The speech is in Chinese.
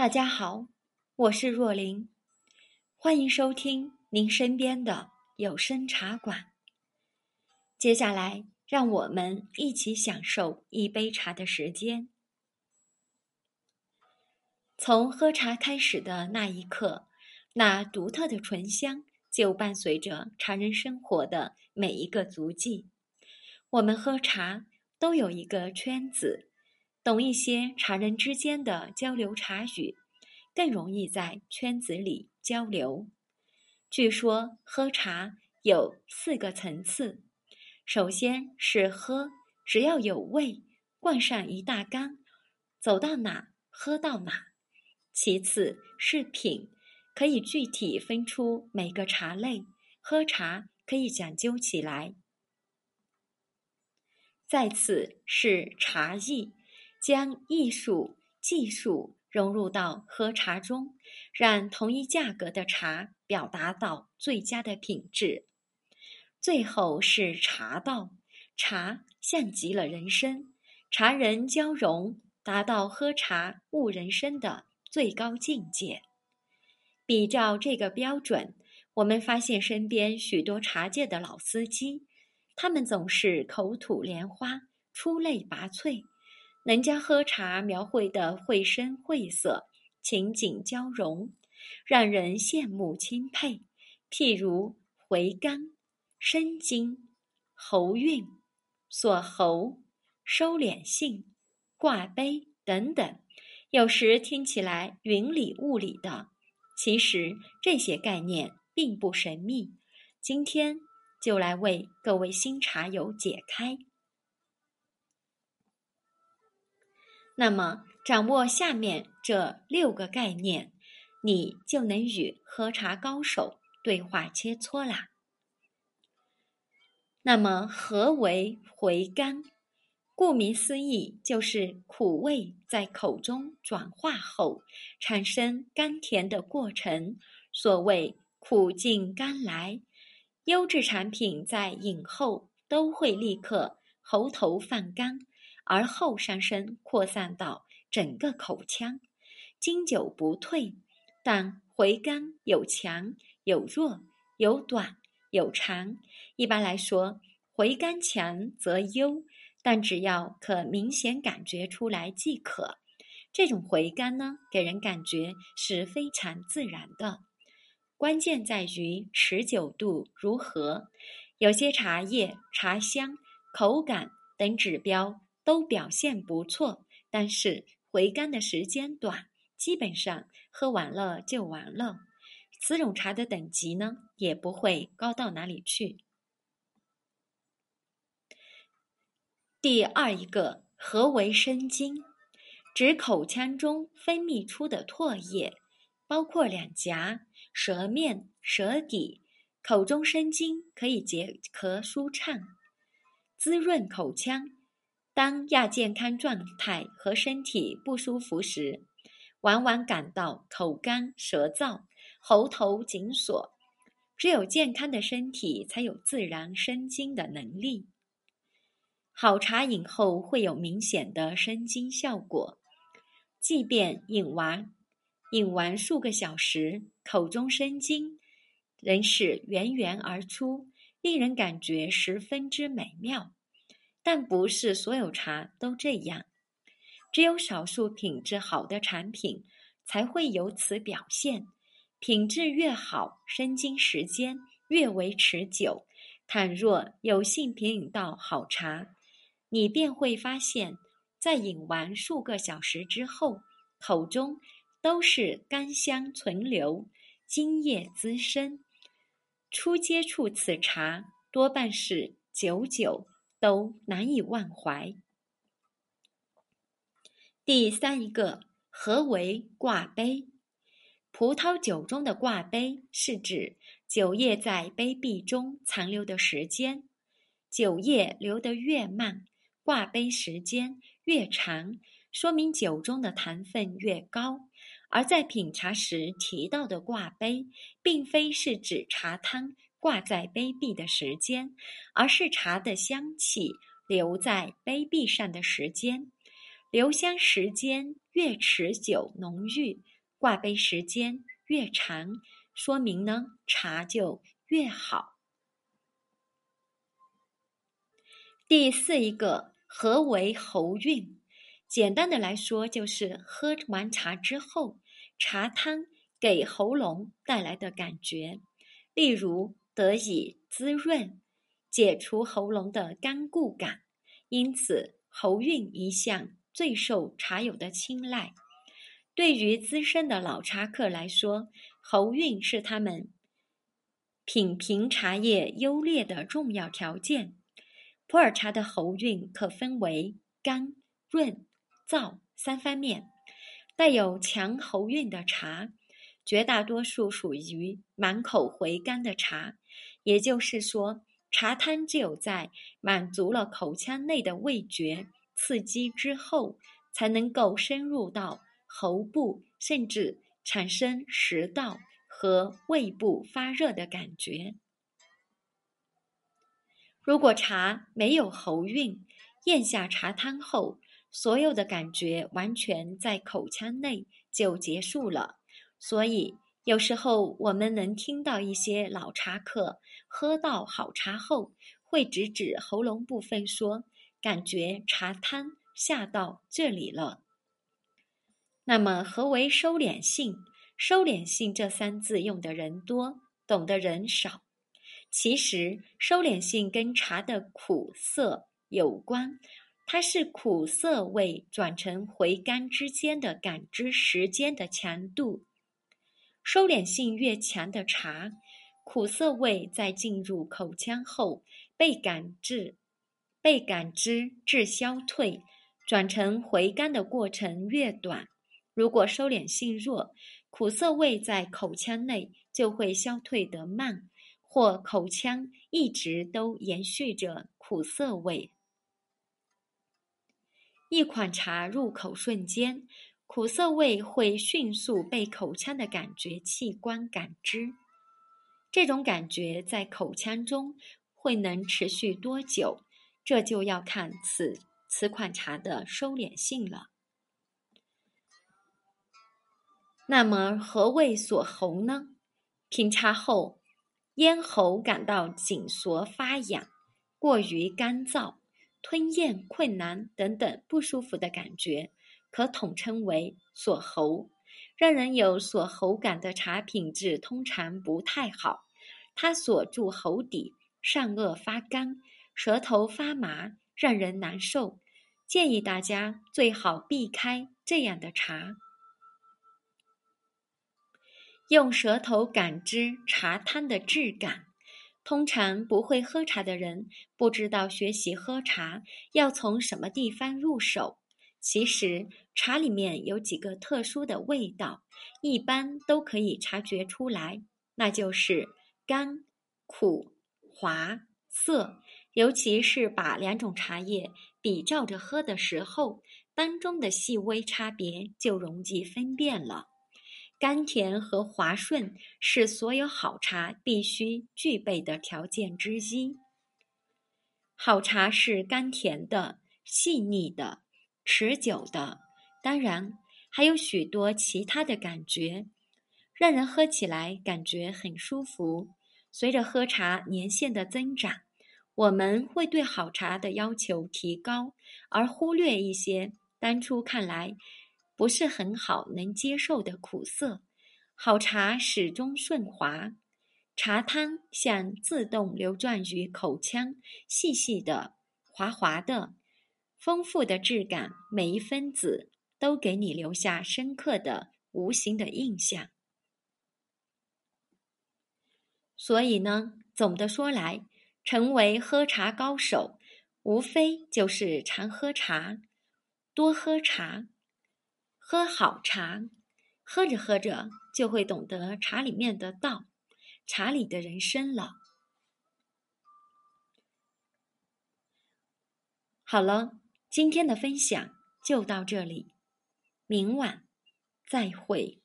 大家好，我是若琳，欢迎收听您身边的有声茶馆。接下来，让我们一起享受一杯茶的时间。从喝茶开始的那一刻，那独特的醇香就伴随着茶人生活的每一个足迹。我们喝茶都有一个圈子。懂一些茶人之间的交流茶语，更容易在圈子里交流。据说喝茶有四个层次：首先是喝，只要有味，灌上一大缸，走到哪喝到哪；其次是品，可以具体分出每个茶类，喝茶可以讲究起来；再次是茶艺。将艺术、技术融入到喝茶中，让同一价格的茶表达到最佳的品质。最后是茶道，茶像极了人生，茶人交融，达到喝茶悟人生的最高境界。比照这个标准，我们发现身边许多茶界的老司机，他们总是口吐莲花，出类拔萃。能将喝茶描绘的绘声绘色、情景交融，让人羡慕钦佩。譬如回甘、生津、喉韵、锁喉、收敛性、挂杯等等，有时听起来云里雾里的，其实这些概念并不神秘。今天就来为各位新茶友解开。那么，掌握下面这六个概念，你就能与喝茶高手对话切磋啦。那么，何为回甘？顾名思义，就是苦味在口中转化后产生甘甜的过程。所谓苦尽甘来，优质产品在饮后都会立刻喉头泛干。而后上升扩散到整个口腔，经久不退。但回甘有强有弱，有短有长。一般来说，回甘强则优，但只要可明显感觉出来即可。这种回甘呢，给人感觉是非常自然的。关键在于持久度如何。有些茶叶、茶香、口感等指标。都表现不错，但是回甘的时间短，基本上喝完了就完了。此种茶的等级呢，也不会高到哪里去。第二一个，何为生津？指口腔中分泌出的唾液，包括两颊、舌面、舌底，口中生津可以解咳舒畅，滋润口腔。当亚健康状态和身体不舒服时，往往感到口干舌燥、喉头紧锁。只有健康的身体才有自然生津的能力。好茶饮后会有明显的生津效果，即便饮完饮完数个小时，口中生津仍是源源而出，令人感觉十分之美妙。但不是所有茶都这样，只有少数品质好的产品才会有此表现。品质越好，生津时间越为持久。倘若有幸品饮到好茶，你便会发现，在饮完数个小时之后，口中都是甘香存留，津液滋生。初接触此茶，多半是久久。都难以忘怀。第三一个，何为挂杯？葡萄酒中的挂杯是指酒液在杯壁中残留的时间，酒液流得越慢，挂杯时间越长，说明酒中的糖分越高。而在品茶时提到的挂杯，并非是指茶汤。挂在杯壁的时间，而是茶的香气留在杯壁上的时间。留香时间越持久浓郁，挂杯时间越长，说明呢茶就越好。第四一个，何为喉韵？简单的来说，就是喝完茶之后，茶汤给喉咙带来的感觉，例如得以滋润，解除喉咙的干固感，因此喉韵一向。最受茶友的青睐。对于资深的老茶客来说，喉韵是他们品评茶叶优劣的重要条件。普洱茶的喉韵可分为干、润、燥三方面。带有强喉韵的茶，绝大多数属于满口回甘的茶，也就是说，茶汤只有在满足了口腔内的味觉。刺激之后，才能够深入到喉部，甚至产生食道和胃部发热的感觉。如果茶没有喉韵，咽下茶汤后，所有的感觉完全在口腔内就结束了。所以，有时候我们能听到一些老茶客喝到好茶后，会直指喉咙部分说。感觉茶汤下到这里了。那么，何为收敛性？收敛性这三字用的人多，懂的人少。其实，收敛性跟茶的苦涩有关，它是苦涩味转成回甘之间的感知时间的强度。收敛性越强的茶，苦涩味在进入口腔后被感知。被感知至消退，转成回甘的过程越短。如果收敛性弱，苦涩味在口腔内就会消退得慢，或口腔一直都延续着苦涩味。一款茶入口瞬间，苦涩味会迅速被口腔的感觉器官感知。这种感觉在口腔中会能持续多久？这就要看此此款茶的收敛性了。那么何谓锁喉呢？品茶后，咽喉感到紧缩、发痒、过于干燥、吞咽困难等等不舒服的感觉，可统称为锁喉。让人有锁喉感的茶品质通常不太好，它锁住喉底，上颚发干。舌头发麻，让人难受，建议大家最好避开这样的茶。用舌头感知茶汤的质感，通常不会喝茶的人不知道学习喝茶要从什么地方入手。其实茶里面有几个特殊的味道，一般都可以察觉出来，那就是甘、苦、滑、涩。尤其是把两种茶叶比照着喝的时候，当中的细微差别就容易分辨了。甘甜和滑顺是所有好茶必须具备的条件之一。好茶是甘甜的、细腻的、持久的，当然还有许多其他的感觉，让人喝起来感觉很舒服。随着喝茶年限的增长。我们会对好茶的要求提高，而忽略一些当初看来不是很好能接受的苦涩。好茶始终顺滑，茶汤像自动流转于口腔，细细的、滑滑的、丰富的质感，每一分子都给你留下深刻的、无形的印象。所以呢，总的说来。成为喝茶高手，无非就是常喝茶，多喝茶，喝好茶，喝着喝着就会懂得茶里面的道，茶里的人生了。好了，今天的分享就到这里，明晚再会。